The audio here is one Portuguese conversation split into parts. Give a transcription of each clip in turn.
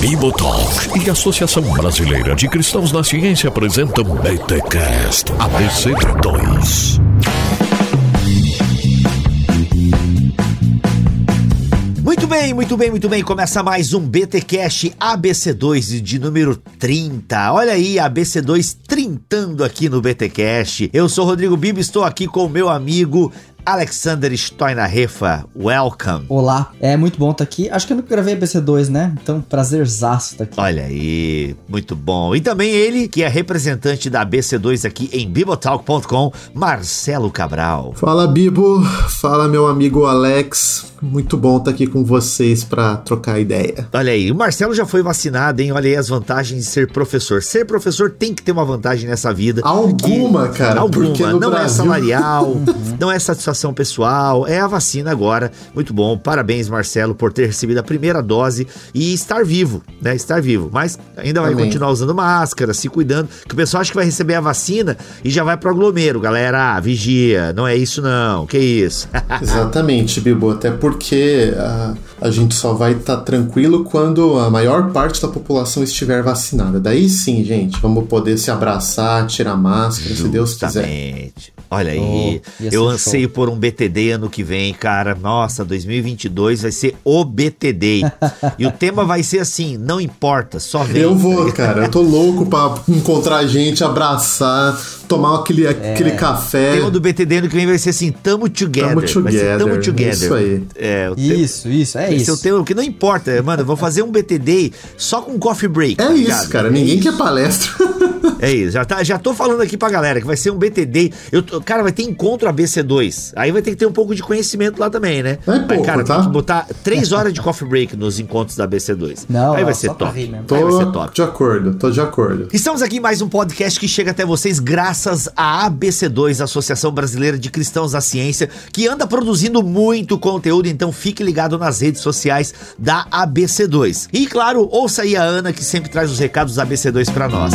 Bibotalk e a Associação Brasileira de Cristãos na Ciência apresentam BTCast ABC2. Muito bem, muito bem, muito bem. Começa mais um BT Cash ABC2 de número 30. Olha aí, ABC2 trintando aqui no BT Cash. Eu sou Rodrigo Bibo, estou aqui com o meu amigo Alexander Stoinarefa, welcome. Olá, é muito bom estar aqui. Acho que eu nunca gravei ABC2, né? Então, prazerzaço estar aqui. Olha aí, muito bom. E também ele, que é representante da ABC2 aqui em bibotalk.com, Marcelo Cabral. Fala, Bibo. Fala, meu amigo Alex. Muito bom estar aqui com vocês para trocar ideia. Olha aí, o Marcelo já foi vacinado, hein? Olha aí as vantagens de ser professor. Ser professor tem que ter uma vantagem nessa vida. Alguma, que... cara. Alguma. Não é Brasil... é salarial, não é satisfação pessoal, é a vacina agora. Muito bom. Parabéns, Marcelo, por ter recebido a primeira dose e estar vivo, né? Estar vivo. Mas ainda vai Amém. continuar usando máscara, se cuidando. Que o pessoal acha que vai receber a vacina e já vai pro aglomero. Galera, ah, vigia. Não é isso, não. Que isso? Exatamente, Bibo. Até por porque a, a gente só vai estar tá tranquilo quando a maior parte da população estiver vacinada. Daí sim, gente, vamos poder se abraçar, tirar máscara, Justamente. se Deus quiser. Olha aí, oh, eu anseio show. por um BTD ano que vem, cara. Nossa, 2022 vai ser o BTD. e o tema vai ser assim, não importa, só vem. Eu vou, cara. Eu tô louco pra encontrar gente, abraçar, tomar aquele, é. aquele café. O tema do BTD ano que vem vai ser assim, tamo together. Tamo together. Tamo together. Isso aí. É, isso, isso, é isso. É o tema que não importa, mano. Eu vou fazer um BTD só com coffee break. É tá isso, cara. Ninguém é quer palestra. É isso. Já, tá, já tô falando aqui pra galera que vai ser um BTD. Eu, cara, vai ter encontro ABC2. Aí vai ter que ter um pouco de conhecimento lá também, né? É pouco, Mas, cara, tá? tem que botar três horas de coffee break nos encontros da ABC2. Não, Aí vai ser top. Tô Aí vai ser top. de acordo, tô de acordo. Estamos aqui em mais um podcast que chega até vocês graças à ABC2, Associação Brasileira de Cristãos da Ciência, que anda produzindo muito conteúdo, então fique ligado nas redes sociais da ABC2. E claro, ouça aí a Ana que sempre traz os recados da ABC2 para nós.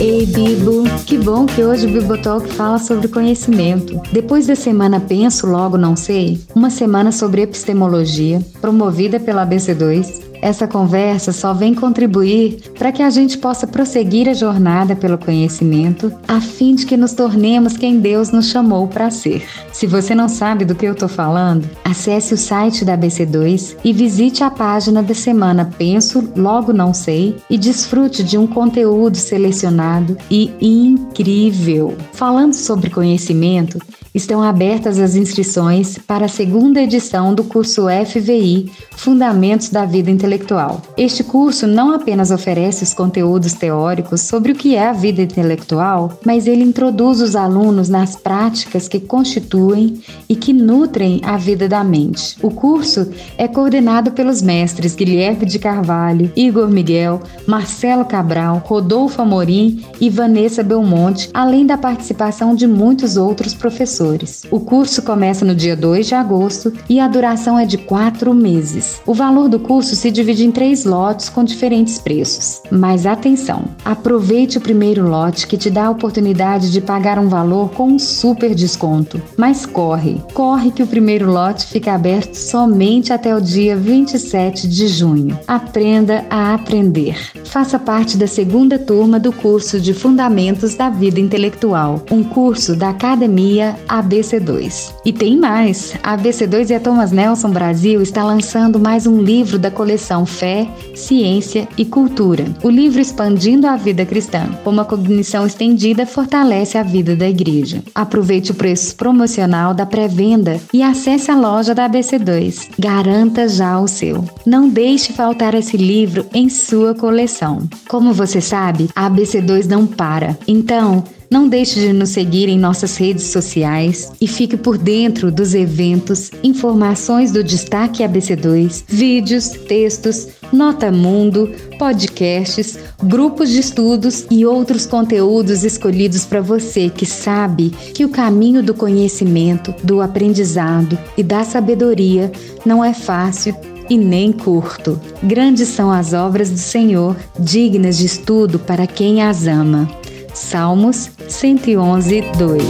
Ei, Bibo, que bom que hoje o Bibotalk fala sobre conhecimento. Depois da semana Penso Logo Não Sei, uma semana sobre epistemologia, promovida pela ABC2, essa conversa só vem contribuir para que a gente possa prosseguir a jornada pelo conhecimento, a fim de que nos tornemos quem Deus nos chamou para ser. Se você não sabe do que eu estou falando, acesse o site da BC2 e visite a página da semana Penso, Logo Não Sei e desfrute de um conteúdo selecionado e incrível. Falando sobre conhecimento, estão abertas as inscrições para a segunda edição do curso FVI Fundamentos da Vida Intelectual. Este curso não apenas oferece os conteúdos teóricos sobre o que é a vida intelectual, mas ele introduz os alunos nas práticas que constituem e que nutrem a vida da mente. O curso é coordenado pelos mestres Guilherme de Carvalho, Igor Miguel, Marcelo Cabral, Rodolfo Amorim e Vanessa Belmonte, além da participação de muitos outros professores professores. O curso começa no dia 2 de agosto e a duração é de quatro meses. O valor do curso se divide em três lotes com diferentes preços. Mas atenção! Aproveite o primeiro lote que te dá a oportunidade de pagar um valor com um super desconto. Mas corre, corre que o primeiro lote fica aberto somente até o dia 27 de junho. Aprenda a aprender. Faça parte da segunda turma do curso de Fundamentos da Vida Intelectual, um curso da Academia ABC2. E tem mais! A ABC2 e a Thomas Nelson Brasil está lançando mais um livro da coleção Fé, Ciência e Cultura. O livro Expandindo a Vida Cristã, uma cognição estendida fortalece a vida da igreja. Aproveite o preço promocional da pré-venda e acesse a loja da ABC2. Garanta já o seu. Não deixe faltar esse livro em sua coleção. Como você sabe, a ABC2 não para. Então, não deixe de nos seguir em nossas redes sociais e fique por dentro dos eventos, informações do Destaque ABC2, vídeos, textos, Nota Mundo, podcasts, grupos de estudos e outros conteúdos escolhidos para você que sabe que o caminho do conhecimento, do aprendizado e da sabedoria não é fácil e nem curto. Grandes são as obras do Senhor, dignas de estudo para quem as ama. Salmos 111, 2.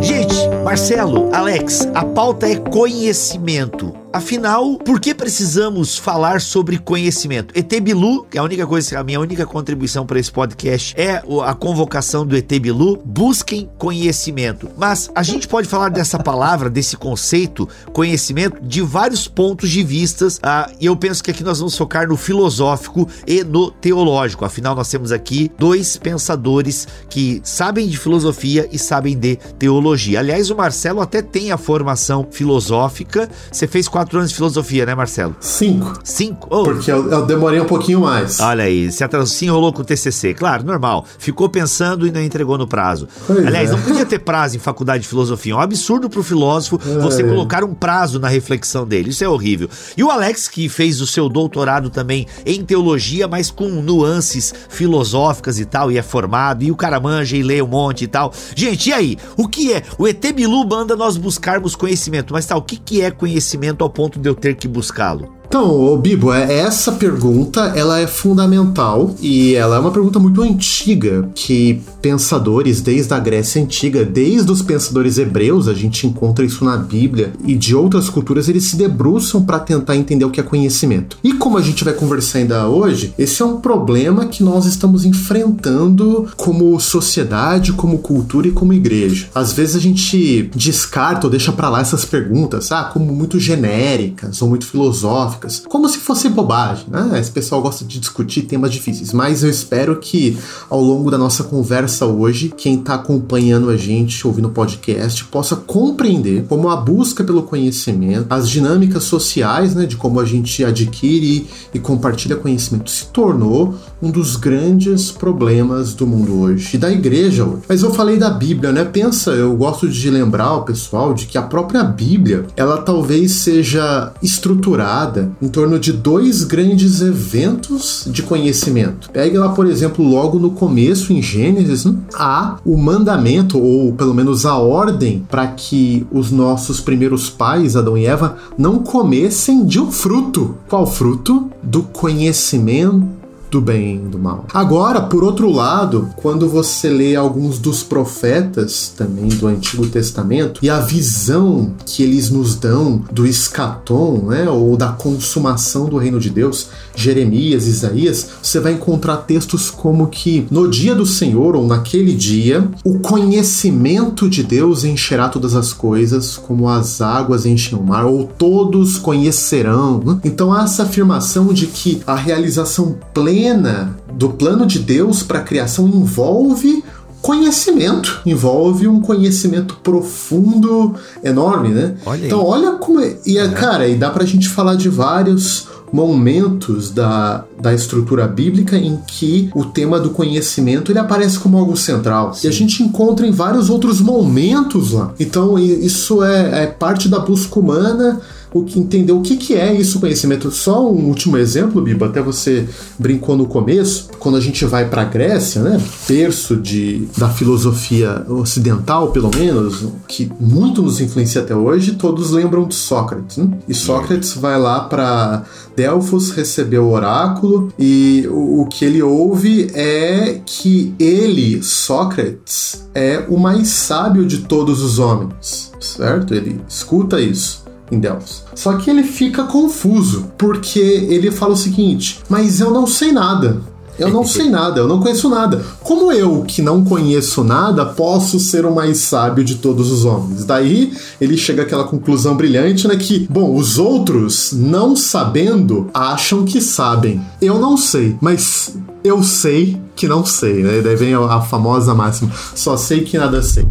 Gente, Marcelo, Alex, a pauta é conhecimento. Afinal, por que precisamos falar sobre conhecimento? ET Bilu, que é a única coisa, a minha única contribuição para esse podcast é a convocação do ET Bilu, busquem conhecimento. Mas a gente pode falar dessa palavra, desse conceito, conhecimento, de vários pontos de vistas, ah, e eu penso que aqui nós vamos focar no filosófico e no teológico. Afinal, nós temos aqui dois pensadores que sabem de filosofia e sabem de teologia. Aliás, o Marcelo até tem a formação filosófica. Você fez quatro quatro anos de filosofia, né, Marcelo? Cinco. Cinco? Oh. Porque eu, eu, demorei um pouquinho mais. Olha aí, se atrasou, se enrolou com o TCC. Claro, normal. Ficou pensando e não entregou no prazo. Pois Aliás, é. não podia ter prazo em faculdade de filosofia. É um absurdo pro filósofo é, você colocar um prazo na reflexão dele. Isso é horrível. E o Alex, que fez o seu doutorado também em teologia, mas com nuances filosóficas e tal, e é formado, e o cara manja e lê um monte e tal. Gente, e aí? O que é? O ET Bilu manda nós buscarmos conhecimento, mas tá, o que, que é conhecimento ao ponto de eu ter que buscá-lo? Então, Bibo, é, essa pergunta ela é fundamental e ela é uma pergunta muito antiga que pensadores desde a Grécia antiga, desde os pensadores hebreus, a gente encontra isso na Bíblia e de outras culturas eles se debruçam para tentar entender o que é conhecimento. E como a gente vai conversar ainda hoje, esse é um problema que nós estamos enfrentando como sociedade, como cultura e como igreja. Às vezes a gente descarta ou deixa para lá essas perguntas, ah, como muito genéricas ou muito filosóficas como se fosse bobagem, né? Esse pessoal gosta de discutir temas difíceis, mas eu espero que ao longo da nossa conversa hoje, quem está acompanhando a gente, ouvindo o podcast, possa compreender como a busca pelo conhecimento, as dinâmicas sociais, né, de como a gente adquire e compartilha conhecimento se tornou um dos grandes problemas do mundo hoje e da igreja hoje. Mas eu falei da Bíblia, né? Pensa, eu gosto de lembrar o pessoal de que a própria Bíblia, ela talvez seja estruturada em torno de dois grandes eventos de conhecimento. Pegue lá, por exemplo, logo no começo em Gênesis, né? há o mandamento ou pelo menos a ordem para que os nossos primeiros pais, Adão e Eva, não comessem de um fruto. Qual fruto? Do conhecimento do bem e do mal. Agora, por outro lado, quando você lê alguns dos profetas também do Antigo Testamento e a visão que eles nos dão do escatom, né, ou da consumação do reino de Deus, Jeremias, Isaías, você vai encontrar textos como que no dia do Senhor ou naquele dia, o conhecimento de Deus encherá todas as coisas, como as águas enchem o mar, ou todos conhecerão. Né? Então há essa afirmação de que a realização plena plena do plano de Deus para a criação envolve conhecimento, envolve um conhecimento profundo, enorme, né? Olha então, olha como é. E, é. cara, e dá pra gente falar de vários momentos da, da estrutura bíblica em que o tema do conhecimento ele aparece como algo central. Sim. E a gente encontra em vários outros momentos lá. Então, isso é, é parte da busca humana o que entender o que, que é isso conhecimento. Só um último exemplo, Biba, até você brincou no começo, quando a gente vai para a Grécia, né, berço de, da filosofia ocidental, pelo menos, que muito nos influencia até hoje, todos lembram de Sócrates. Né? E Sócrates vai lá para Delfos receber o oráculo e o, o que ele ouve é que ele, Sócrates, é o mais sábio de todos os homens, certo? Ele escuta isso em Delphos. Só que ele fica confuso, porque ele fala o seguinte: Mas eu não sei nada. Eu não sei nada, eu não conheço nada. Como eu, que não conheço nada, posso ser o mais sábio de todos os homens? Daí ele chega àquela conclusão brilhante, né? Que, bom, os outros, não sabendo, acham que sabem. Eu não sei, mas eu sei que não sei, né? Daí vem a, famosa máxima, só sei que nada sei.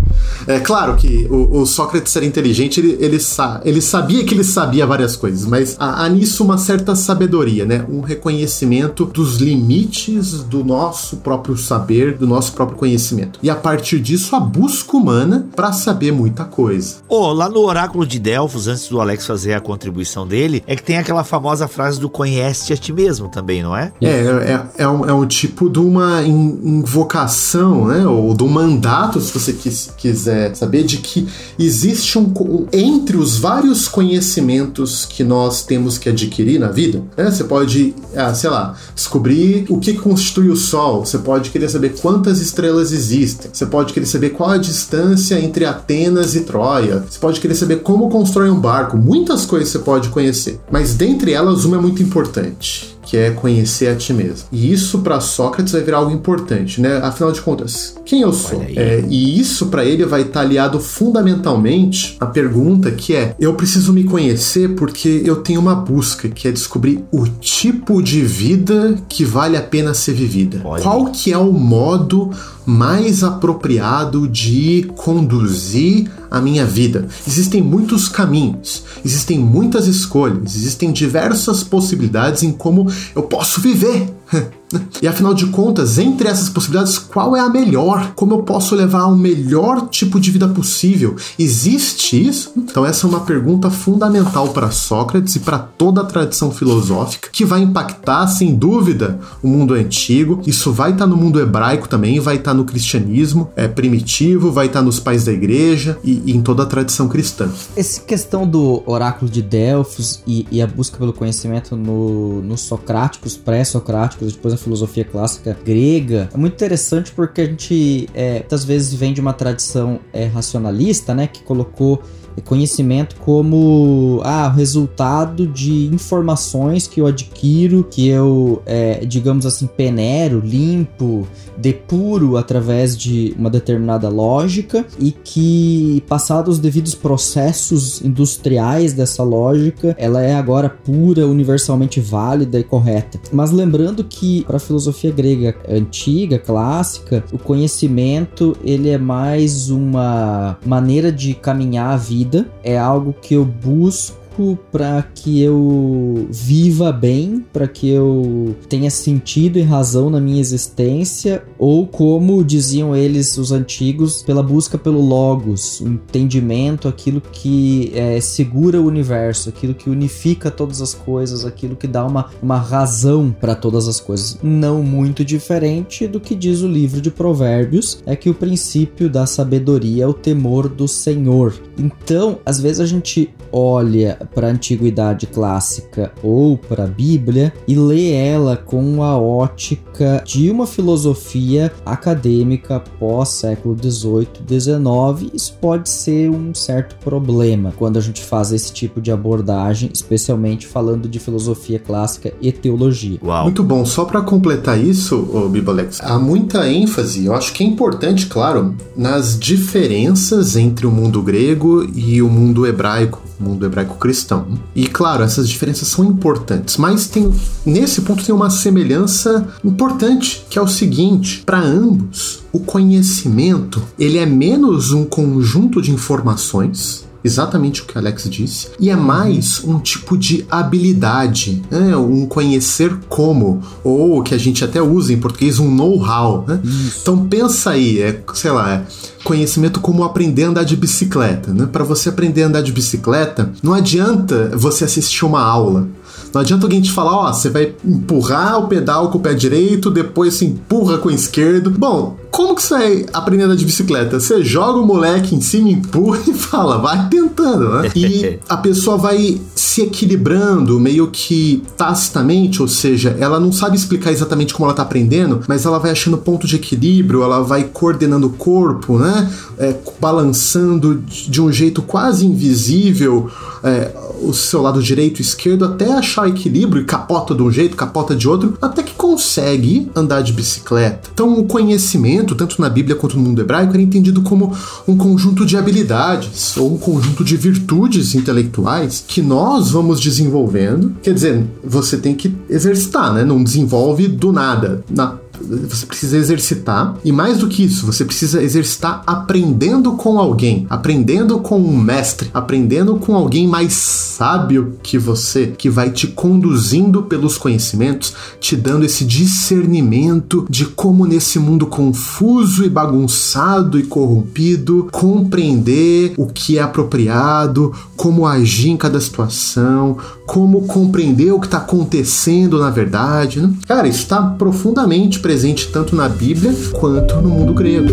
É claro que o, o Sócrates era inteligente, ele, ele, sa ele, sabia que ele sabia várias coisas, mas há, há, nisso uma certa sabedoria, né? Um reconhecimento dos limites do nosso próprio saber, do nosso próprio conhecimento. E a partir disso, a busca humana para saber muita coisa. Oh, lá no oráculo de Delfos, antes do Alex fazer a contribuição dele, é que tem aquela famosa frase do conhece a ti mesmo também, não é? É, é, é, um, é um tipo de uma invocação, né, ou do mandato, se você quis, quiser saber, de que existe um entre os vários conhecimentos que nós temos que adquirir na vida. Né, você pode, ah, sei lá, descobrir o que constitui o Sol. Você pode querer saber quantas estrelas existem. Você pode querer saber qual a distância entre Atenas e Troia. Você pode querer saber como constrói um barco. Muitas coisas você pode conhecer, mas dentre elas uma é muito importante que é conhecer a ti mesmo. E isso para Sócrates vai virar algo importante, né? Afinal de contas, quem eu sou? É, e isso para ele vai estar tá aliado fundamentalmente à pergunta que é: eu preciso me conhecer porque eu tenho uma busca que é descobrir o tipo de vida que vale a pena ser vivida. Olha. Qual que é o modo mais apropriado de conduzir a minha vida. Existem muitos caminhos, existem muitas escolhas, existem diversas possibilidades em como eu posso viver. E afinal de contas, entre essas possibilidades, qual é a melhor? Como eu posso levar o melhor tipo de vida possível? Existe isso? Então, essa é uma pergunta fundamental para Sócrates e para toda a tradição filosófica, que vai impactar, sem dúvida, o mundo antigo. Isso vai estar tá no mundo hebraico também, vai estar tá no cristianismo é, primitivo, vai estar tá nos pais da igreja e, e, em toda a tradição cristã. Essa questão do oráculo de Delfos e, e a busca pelo conhecimento nos no socráticos, pré-socráticos, depois a filosofia clássica grega, é muito interessante porque a gente é, muitas vezes vem de uma tradição é, racionalista, né, que colocou conhecimento como ah, resultado de informações que eu adquiro, que eu, é, digamos assim, penero, limpo, depuro através de uma determinada lógica e que, passados os devidos processos industriais dessa lógica, ela é agora pura, universalmente válida e correta. Mas lembrando que para a filosofia grega antiga, clássica, o conhecimento ele é mais uma maneira de caminhar a vida, é algo que eu busco para que eu viva bem, para que eu tenha sentido e razão na minha existência, ou como diziam eles, os antigos, pela busca pelo logos, o entendimento, aquilo que é, segura o universo, aquilo que unifica todas as coisas, aquilo que dá uma, uma razão para todas as coisas. Não muito diferente do que diz o livro de Provérbios, é que o princípio da sabedoria é o temor do Senhor. Então, às vezes a gente olha para a antiguidade clássica ou para a Bíblia e lê ela com a ótica de uma filosofia acadêmica pós século 18, 19, isso pode ser um certo problema quando a gente faz esse tipo de abordagem, especialmente falando de filosofia clássica e teologia. Uau. Muito bom. Só para completar isso, Bibolex, há muita ênfase, eu acho que é importante, claro, nas diferenças entre o mundo grego e o mundo hebraico mundo hebraico cristão. E claro, essas diferenças são importantes, mas tem nesse ponto tem uma semelhança importante, que é o seguinte, para ambos, o conhecimento, ele é menos um conjunto de informações exatamente o que Alex disse, e é mais um tipo de habilidade, né? um conhecer como, ou que a gente até usa em português, um know-how. Né? Então pensa aí, é, sei lá, é conhecimento como aprender a andar de bicicleta. Né? Para você aprender a andar de bicicleta, não adianta você assistir uma aula. Não adianta alguém te falar, ó, você vai empurrar o pedal com o pé direito, depois se empurra com o esquerdo. Bom, como que você vai aprender a andar de bicicleta? Você joga o moleque em cima, empurra e fala, vai tentando, né? E a pessoa vai se equilibrando meio que tacitamente, ou seja, ela não sabe explicar exatamente como ela tá aprendendo, mas ela vai achando ponto de equilíbrio, ela vai coordenando o corpo, né? É, balançando de um jeito quase invisível é, o seu lado direito e esquerdo até achar equilíbrio e capota de um jeito, capota de outro, até que consegue andar de bicicleta. Então, o conhecimento, tanto na Bíblia quanto no mundo hebraico, era entendido como um conjunto de habilidades ou um conjunto de virtudes intelectuais que nós vamos desenvolvendo. Quer dizer, você tem que exercitar, né? Não desenvolve do nada. Na você precisa exercitar e mais do que isso, você precisa exercitar aprendendo com alguém, aprendendo com um mestre, aprendendo com alguém mais sábio que você, que vai te conduzindo pelos conhecimentos, te dando esse discernimento de como nesse mundo confuso e bagunçado e corrompido compreender o que é apropriado, como agir em cada situação, como compreender o que está acontecendo na verdade. Né? Cara, isso está profundamente presente tanto na Bíblia quanto no mundo grego.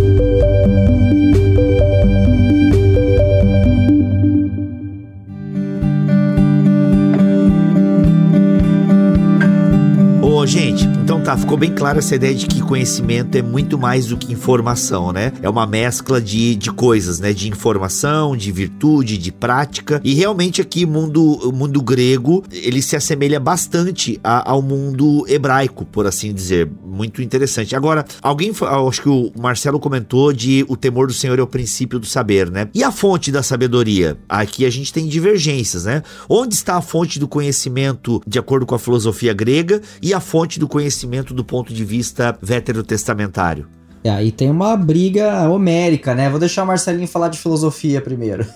Ô, gente, então tá, ficou bem clara essa ideia de que conhecimento é muito mais do que informação, né? É uma mescla de, de coisas, né? De informação, de virtude, de prática. E realmente aqui, mundo, o mundo grego, ele se assemelha bastante a, ao mundo hebraico, por assim dizer. Muito interessante. Agora, alguém, acho que o Marcelo comentou de o temor do Senhor é o princípio do saber, né? E a fonte da sabedoria? Aqui a gente tem divergências, né? Onde está a fonte do conhecimento de acordo com a filosofia grega e a fonte do conhecimento do ponto de vista veterotestamentário? E aí tem uma briga homérica, né? Vou deixar o Marcelinho falar de filosofia primeiro.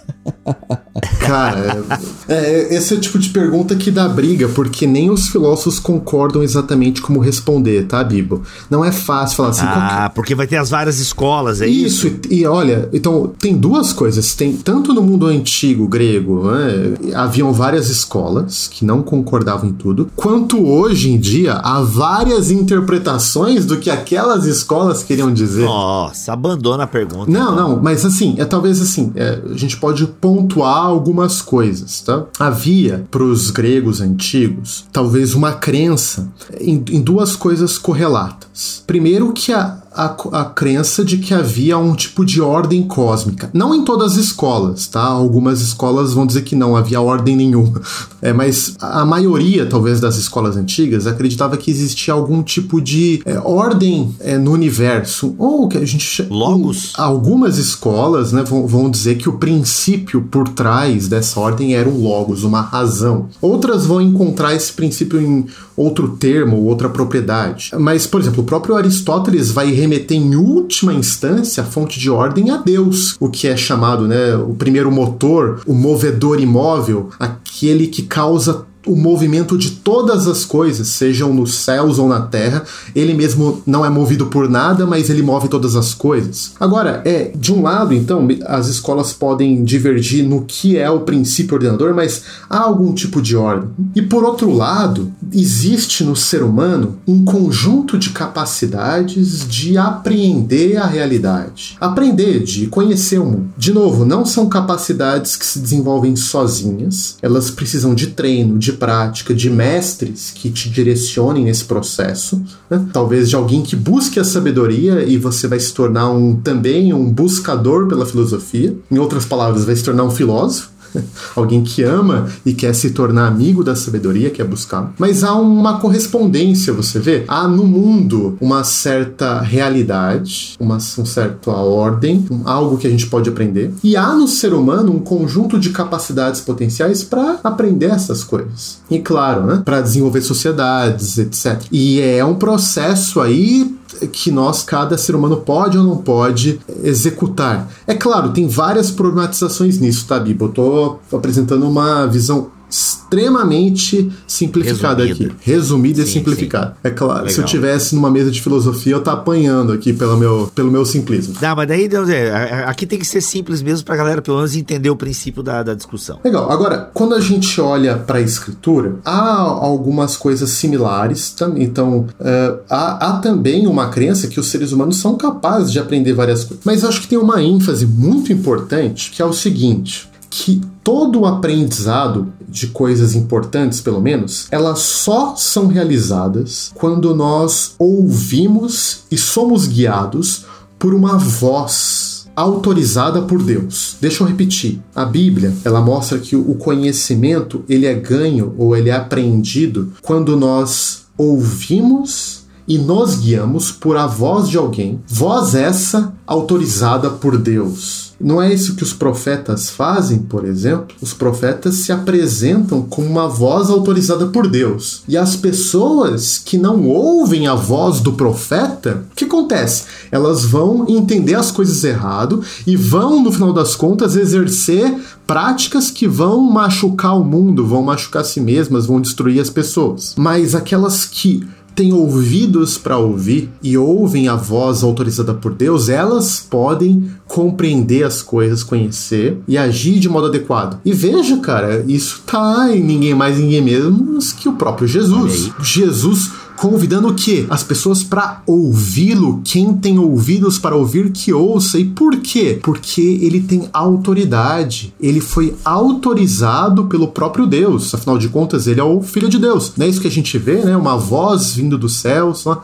Cara, é, esse é o tipo de pergunta que dá briga, porque nem os filósofos concordam exatamente como responder, tá, Bibo? Não é fácil falar assim. Ah, qualquer... porque vai ter as várias escolas, é isso? Isso, e, e, olha, então, tem duas coisas. Tem tanto no mundo antigo grego, né, haviam várias escolas que não concordavam em tudo, quanto hoje em dia há várias interpretações do que aquelas escolas queriam dizer. Nossa, abandona a pergunta. Não, então. não, mas assim, é talvez assim, é, a gente pode pontuar algumas coisas, tá? Havia para os gregos antigos talvez uma crença em, em duas coisas correlatas. Primeiro que a, a, a crença de que havia um tipo de ordem cósmica. Não em todas as escolas, tá? Algumas escolas vão dizer que não havia ordem nenhuma. É, mas a maioria, talvez, das escolas antigas acreditava que existia algum tipo de é, ordem é, no universo. Ou que a gente. Logos? Algumas escolas né, vão, vão dizer que o princípio por trás dessa ordem era um logos, uma razão. Outras vão encontrar esse princípio em outro termo, outra propriedade. Mas, por exemplo, o próprio Aristóteles vai remeter em última instância a fonte de ordem a Deus, o que é chamado, né, o primeiro motor, o movedor imóvel, aquele que causa o movimento de todas as coisas, sejam nos céus ou na terra. Ele mesmo não é movido por nada, mas ele move todas as coisas. Agora, é, de um lado, então, as escolas podem divergir no que é o princípio ordenador, mas há algum tipo de ordem. E por outro lado, existe no ser humano um conjunto de capacidades de apreender a realidade. Aprender, de conhecer o mundo. De novo, não são capacidades que se desenvolvem sozinhas, elas precisam de treino, de prática, de mestres que te direcionem nesse processo, né? talvez de alguém que busque a sabedoria e você vai se tornar um também um buscador pela filosofia. Em outras palavras, vai se tornar um filósofo. alguém que ama e quer se tornar amigo da sabedoria, quer buscar. Mas há uma correspondência, você vê? Há no mundo uma certa realidade, uma, uma certa ordem, algo que a gente pode aprender. E há no ser humano um conjunto de capacidades potenciais para aprender essas coisas. E claro, né, para desenvolver sociedades, etc. E é um processo aí que nós, cada ser humano, pode ou não pode executar. É claro, tem várias problematizações nisso, tá, Bibo? Eu tô apresentando uma visão extremamente simplificada aqui. Resumida sim, e simplificada. Sim. É claro, Legal. se eu tivesse numa mesa de filosofia, eu tá apanhando aqui pelo meu, pelo meu simplismo. Não, mas daí, é, aqui tem que ser simples mesmo pra galera, pelo menos, entender o princípio da, da discussão. Legal. Agora, quando a gente olha pra escritura, há algumas coisas similares também. Então, uh, há, há também uma crença que os seres humanos são capazes de aprender várias coisas. Mas eu acho que tem uma ênfase muito importante, que é o seguinte: que todo o aprendizado de coisas importantes, pelo menos, elas só são realizadas quando nós ouvimos e somos guiados por uma voz autorizada por Deus. Deixa eu repetir. A Bíblia, ela mostra que o conhecimento, ele é ganho ou ele é aprendido quando nós ouvimos e nos guiamos por a voz de alguém, voz essa autorizada por Deus. Não é isso que os profetas fazem, por exemplo? Os profetas se apresentam como uma voz autorizada por Deus. E as pessoas que não ouvem a voz do profeta, o que acontece? Elas vão entender as coisas errado e vão, no final das contas, exercer práticas que vão machucar o mundo, vão machucar si mesmas, vão destruir as pessoas. Mas aquelas que têm ouvidos para ouvir e ouvem a voz autorizada por Deus, elas podem compreender as coisas, conhecer e agir de modo adequado. E veja, cara, isso tá em ninguém mais, ninguém menos que o próprio Jesus. Jesus convidando o quê? As pessoas para ouvi-lo. Quem tem ouvidos para ouvir, que ouça. E por quê? Porque ele tem autoridade. Ele foi autorizado pelo próprio Deus. Afinal de contas, ele é o Filho de Deus. Não é isso que a gente vê, né? Uma voz vindo dos céus, né?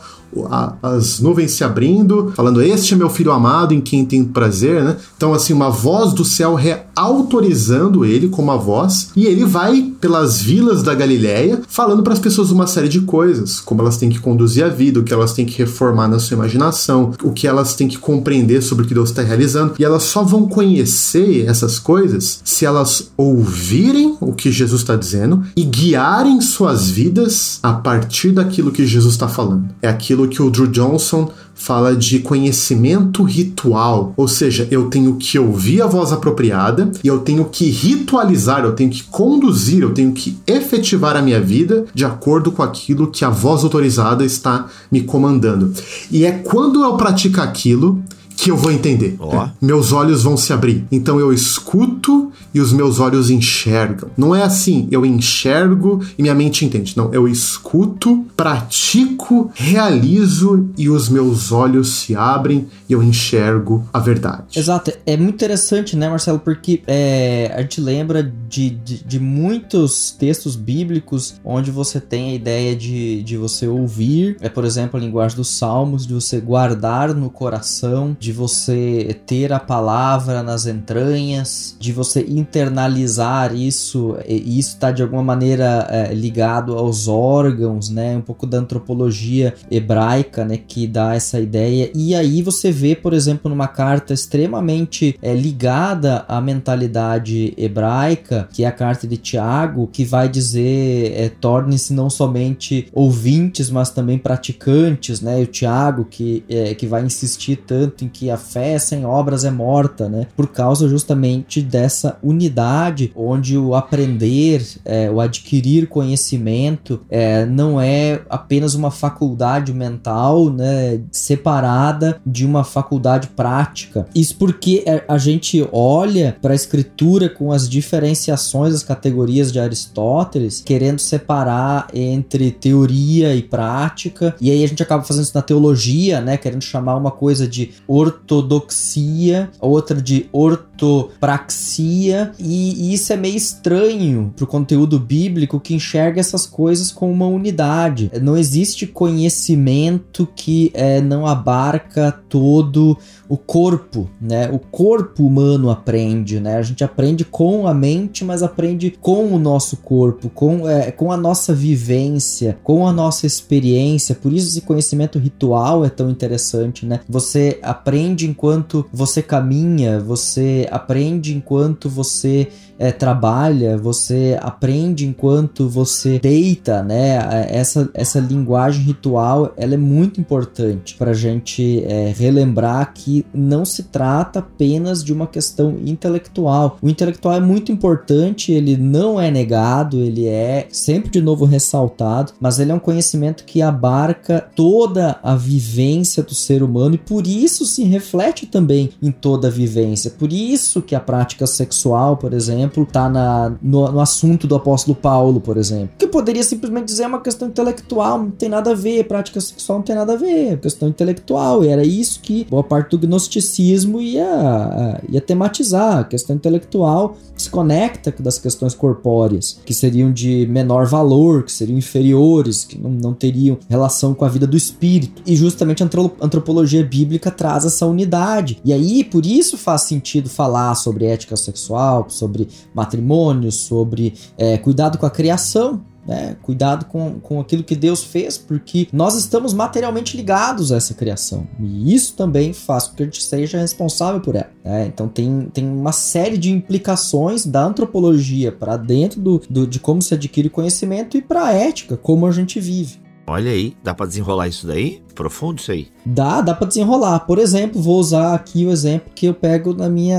as nuvens se abrindo, falando: Este é meu filho amado em quem tem prazer, né? Então, assim, uma voz do céu reautorizando ele com uma voz, e ele vai pelas vilas da Galileia falando para as pessoas uma série de coisas, como elas têm que conduzir a vida, o que elas têm que reformar na sua imaginação, o que elas têm que compreender sobre o que Deus está realizando, e elas só vão conhecer essas coisas se elas ouvirem o que Jesus está dizendo e guiarem suas vidas a partir daquilo que Jesus está falando. É aquilo que o Drew Johnson fala de conhecimento ritual, ou seja, eu tenho que ouvir a voz apropriada e eu tenho que ritualizar, eu tenho que conduzir, eu tenho que efetivar a minha vida de acordo com aquilo que a voz autorizada está me comandando. E é quando eu pratico aquilo que eu vou entender. Oh. Meus olhos vão se abrir. Então eu escuto e os meus olhos enxergam. Não é assim, eu enxergo e minha mente entende. Não, eu escuto, pratico, realizo e os meus olhos se abrem e eu enxergo a verdade. Exato. É muito interessante, né, Marcelo? Porque é, a gente lembra de, de, de, muitos textos bíblicos onde você tem a ideia de, de você ouvir, é, por exemplo, a linguagem dos salmos, de você guardar no coração, de você ter a palavra nas entranhas, de você internalizar isso, e isso está de alguma maneira é, ligado aos órgãos, né? Um pouco da antropologia hebraica, né? Que dá essa ideia. E aí você vê, por exemplo, numa carta extremamente é, ligada à mentalidade hebraica, que é a carta de Tiago, que vai dizer é, torne-se não somente ouvintes, mas também praticantes, né? E o Tiago que, é, que vai insistir tanto em que a fé sem obras é morta, né? Por causa justamente dessa unidade onde o aprender, é, o adquirir conhecimento é, não é apenas uma faculdade mental, né? Separada de uma faculdade prática. Isso porque é, a gente olha para a escritura com as diferenciações das categorias de Aristóteles, querendo separar entre teoria e prática, e aí a gente acaba fazendo isso na teologia, né? Querendo chamar uma coisa de ortodoxia, outra de ortopraxia, e, e isso é meio estranho pro conteúdo bíblico que enxerga essas coisas como uma unidade. Não existe conhecimento que é, não abarca todo o corpo, né? O corpo humano aprende, né? A gente aprende com a mente, mas aprende com o nosso corpo, com, é, com a nossa vivência, com a nossa experiência. Por isso esse conhecimento ritual é tão interessante, né? Você aprende enquanto você caminha, você aprende enquanto você você é, trabalha, você aprende enquanto você deita, né? Essa, essa linguagem ritual ela é muito importante para a gente é, relembrar que não se trata apenas de uma questão intelectual. O intelectual é muito importante, ele não é negado, ele é sempre de novo ressaltado, mas ele é um conhecimento que abarca toda a vivência do ser humano e por isso se reflete também em toda a vivência. Por isso que a prática sexual, por exemplo, exemplo, tá na, no, no, assunto do apóstolo Paulo, por exemplo. Que poderia simplesmente dizer é uma questão intelectual, não tem nada a ver, prática sexual não tem nada a ver, é questão intelectual. E era isso que boa parte do gnosticismo ia, ia tematizar. A questão intelectual se conecta das questões corpóreas, que seriam de menor valor, que seriam inferiores, que não, não teriam relação com a vida do espírito. E justamente a antropologia bíblica traz essa unidade. E aí, por isso faz sentido falar sobre ética sexual, sobre matrimônio, sobre é, cuidado com a criação, né? Cuidado com, com aquilo que Deus fez, porque nós estamos materialmente ligados a essa criação. E isso também faz com que a gente seja responsável por ela. Né? Então tem, tem uma série de implicações da antropologia para dentro do, do, de como se adquire conhecimento e para a ética, como a gente vive. Olha aí, dá para desenrolar isso daí? Profundo isso aí? Dá, dá para desenrolar. Por exemplo, vou usar aqui o exemplo que eu pego na minha,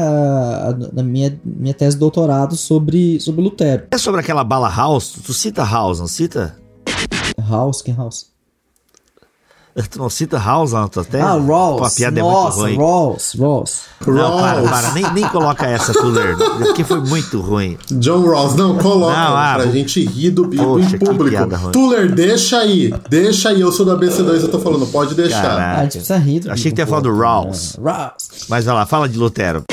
na minha, minha tese de doutorado sobre, sobre Lutero. É sobre aquela bala House? Tu cita House, não cita? House? Quem House? Tu não cita House na tua tela? Ah, Rawls. Pô, a piada Nossa, é muito ruim. Rawls, Rawls. Não, para, Rawls. para. Nem, nem coloca essa, Tuller. Porque foi muito ruim. John Ross, não, coloca Não, ah, pra vou- gente rir do bico Poxa, em que público. piada ruim. Tuller, deixa aí. Deixa aí, eu sou da BC2, eu tô falando, pode deixar. Caraca. Ah, a gente precisa rir do Achei que tu ia falar do Rawls. Rawls. Mas vai lá, fala de Lutero.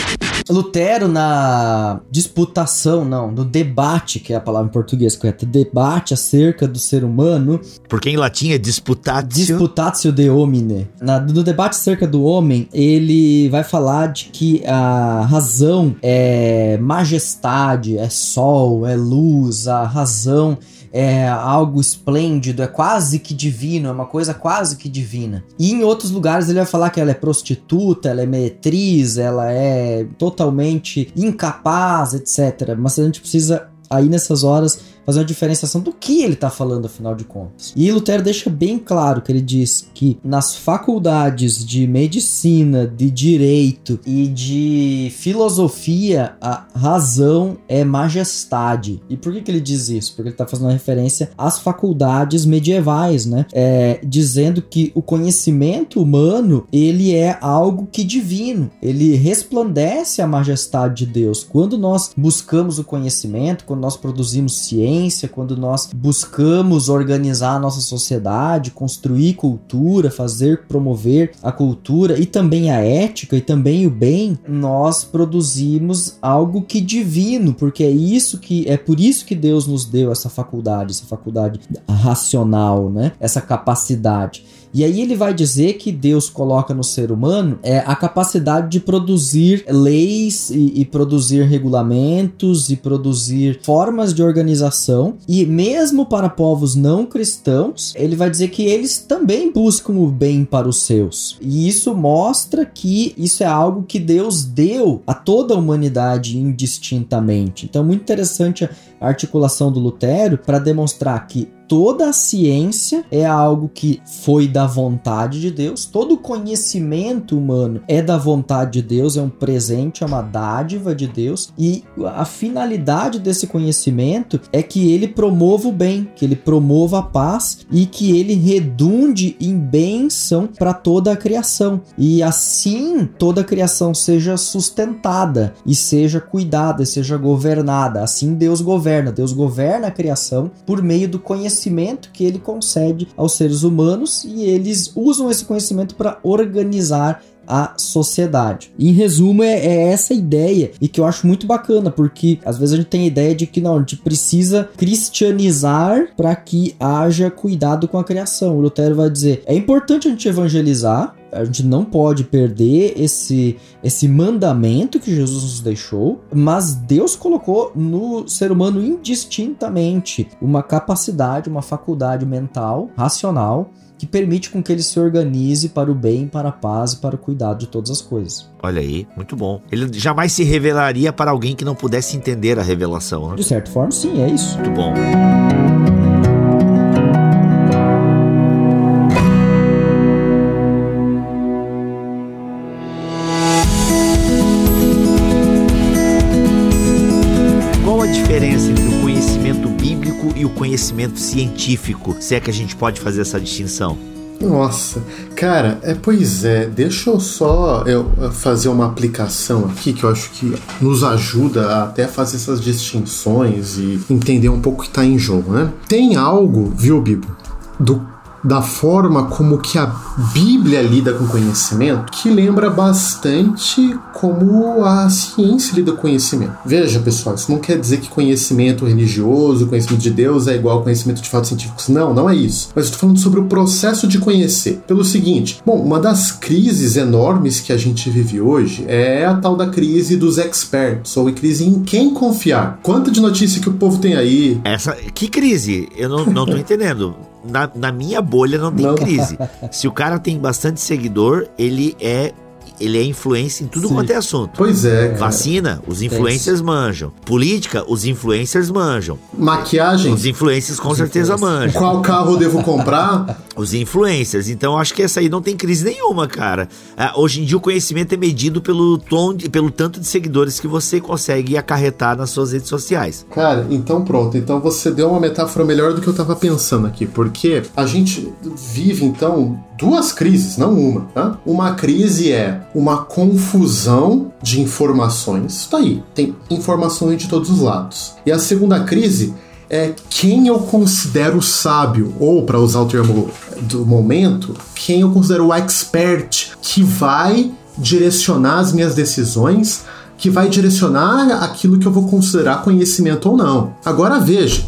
Lutero na disputação, não, no debate, que é a palavra em português correta, debate acerca do ser humano, Porque em latim é disputatio. disputatio de homine. Na- no debate acerca do homem, ele vai falar de que a razão é majestade, é sol, é luz, a razão é algo esplêndido, é quase que divino, é uma coisa quase que divina. E em outros lugares ele vai falar que ela é prostituta, ela é meretriz, ela é totalmente incapaz, etc. Mas a gente precisa aí nessas horas fazer uma diferenciação do que ele está falando, afinal de contas. E Lutero deixa bem claro que ele diz que nas faculdades de medicina, de direito e de filosofia, a razão é majestade. E por que, que ele diz isso? Porque ele está fazendo referência às faculdades medievais, né? É, dizendo que o conhecimento humano ele é algo que divino, ele resplandece a majestade de Deus. Quando nós buscamos o conhecimento, quando nós produzimos ciência, quando nós buscamos organizar a nossa sociedade, construir cultura, fazer promover a cultura e também a ética e também o bem, nós produzimos algo que divino, porque é isso que é por isso que Deus nos deu essa faculdade, essa faculdade racional, né? Essa capacidade. E aí ele vai dizer que Deus coloca no ser humano é, a capacidade de produzir leis e, e produzir regulamentos e produzir formas de organização. E mesmo para povos não cristãos, ele vai dizer que eles também buscam o bem para os seus. E isso mostra que isso é algo que Deus deu a toda a humanidade indistintamente. Então, muito interessante articulação do Lutero para demonstrar que toda a ciência é algo que foi da vontade de Deus, todo conhecimento humano é da vontade de Deus, é um presente, é uma dádiva de Deus, e a finalidade desse conhecimento é que ele promova o bem, que ele promova a paz e que ele redunde em bênção para toda a criação. E assim toda a criação seja sustentada e seja cuidada, seja governada. Assim Deus governa, Deus governa a criação por meio do conhecimento que ele concede aos seres humanos e eles usam esse conhecimento para organizar a sociedade. Em resumo, é, é, essa ideia e que eu acho muito bacana, porque às vezes a gente tem a ideia de que não, a gente precisa cristianizar para que haja cuidado com a criação. O Lutero vai dizer: é importante a gente evangelizar, a gente não pode perder esse, esse mandamento que Jesus nos deixou, mas Deus colocou no ser humano indistintamente uma capacidade, uma faculdade mental, racional, que permite com que ele se organize para o bem, para a paz e para o cuidado de todas as coisas. Olha aí, muito bom. Ele jamais se revelaria para alguém que não pudesse entender a revelação, né? De certa forma, sim, é isso. Muito bom. Conhecimento científico? Se é que a gente pode fazer essa distinção. Nossa, cara, é pois é, deixa eu só eu fazer uma aplicação aqui que eu acho que nos ajuda a até fazer essas distinções e entender um pouco o que está em jogo, né? Tem algo, viu, Bibo, do da forma como que a Bíblia lida com conhecimento, que lembra bastante como a ciência lida com conhecimento. Veja, pessoal, isso não quer dizer que conhecimento religioso, conhecimento de Deus é igual ao conhecimento de fatos científicos. Não, não é isso. Mas estou falando sobre o processo de conhecer. Pelo seguinte, bom, uma das crises enormes que a gente vive hoje é a tal da crise dos experts, ou a crise em quem confiar. Quanta de notícia que o povo tem aí, Essa, que crise? Eu não, não tô entendendo. Na, na minha bolha não tem Não. crise. Se o cara tem bastante seguidor, ele é ele é influência em tudo Sim. quanto é assunto. Pois é, cara. Vacina, os influencers manjam. Política, os influencers manjam. Maquiagem? Os influencers com certeza manjam. Qual carro eu devo comprar? Os influencers. Então, acho que essa aí não tem crise nenhuma, cara. Ah, hoje em dia, o conhecimento é medido pelo tom, de- pelo tanto de seguidores que você consegue acarretar nas suas redes sociais. Cara, então pronto. Então você deu uma metáfora melhor do que eu tava pensando aqui, porque a gente vive então duas crises, não uma, tá? Uma crise é uma confusão de informações. Isso daí, tem informações de todos os lados. E a segunda crise é quem eu considero sábio, ou para usar o termo do momento, quem eu considero o expert que vai direcionar as minhas decisões que vai direcionar aquilo que eu vou considerar conhecimento ou não. Agora veja,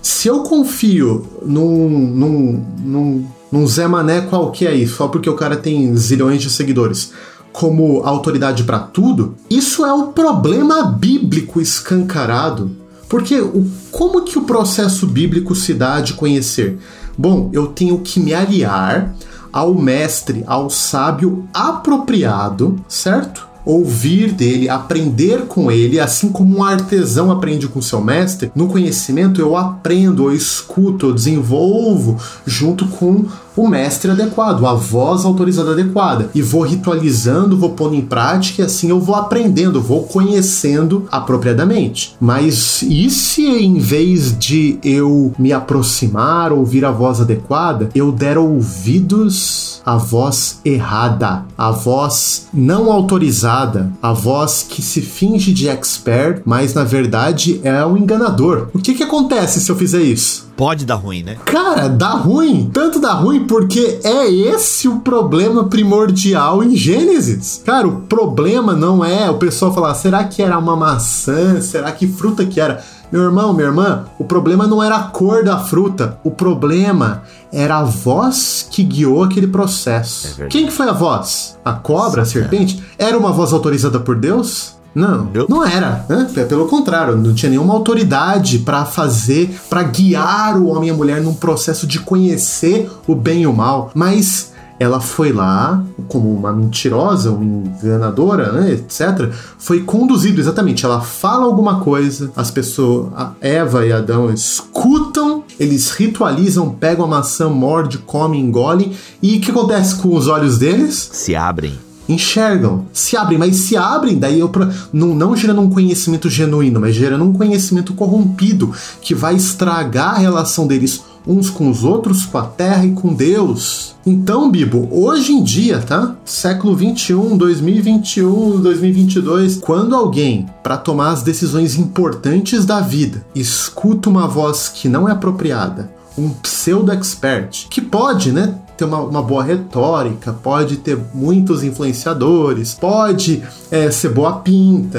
se eu confio num, num, num, num Zé Mané qualquer aí, só porque o cara tem zilhões de seguidores, como autoridade para tudo, isso é um problema bíblico escancarado. Porque o, como que o processo bíblico se dá de conhecer? Bom, eu tenho que me aliar ao mestre, ao sábio apropriado, certo? Ouvir dele, aprender com ele, assim como um artesão aprende com seu mestre, no conhecimento eu aprendo, eu escuto, eu desenvolvo junto com o mestre adequado, a voz autorizada adequada. E vou ritualizando, vou pondo em prática e assim eu vou aprendendo, vou conhecendo apropriadamente. Mas e se em vez de eu me aproximar, ouvir a voz adequada, eu der ouvidos à voz errada, à voz não autorizada, a voz que se finge de expert, mas na verdade é um enganador? O que que acontece se eu fizer isso? Pode dar ruim, né? Cara, dá ruim. Tanto dá ruim porque é esse o problema primordial em Gênesis. Cara, o problema não é o pessoal falar, será que era uma maçã? Será que fruta que era? Meu irmão, minha irmã, o problema não era a cor da fruta. O problema era a voz que guiou aquele processo. verdade. Quem que foi a voz? A cobra, a serpente? Era uma voz autorizada por Deus? Não, Não. não era. Né? Pe- Pelo contrário, não tinha nenhuma autoridade para fazer, para guiar o homem e a mulher num processo de conhecer o bem e o mal. Mas ela foi lá, como uma mentirosa, uma enganadora, né, etc. Foi conduzido exatamente. Ela fala alguma coisa, as pessoas, a Eva e Adão escutam, eles ritualizam, pegam a maçã, morde, comem, engolem. E o que acontece com os olhos deles? Se abrem. Enxergam, se abrem, mas se abrem, daí eu não, não gerando um conhecimento genuíno, mas gerando um conhecimento corrompido que vai estragar a relação deles uns com os outros, com a terra e com Deus. Então, Bibo, hoje em dia, tá? Século 21, 2021, 2022, quando alguém, para tomar as decisões importantes da vida, escuta uma voz que não é apropriada, um pseudo-expert, que pode, né, ter uma, uma boa retórica, pode ter muitos influenciadores, pode é, ser boa pinta,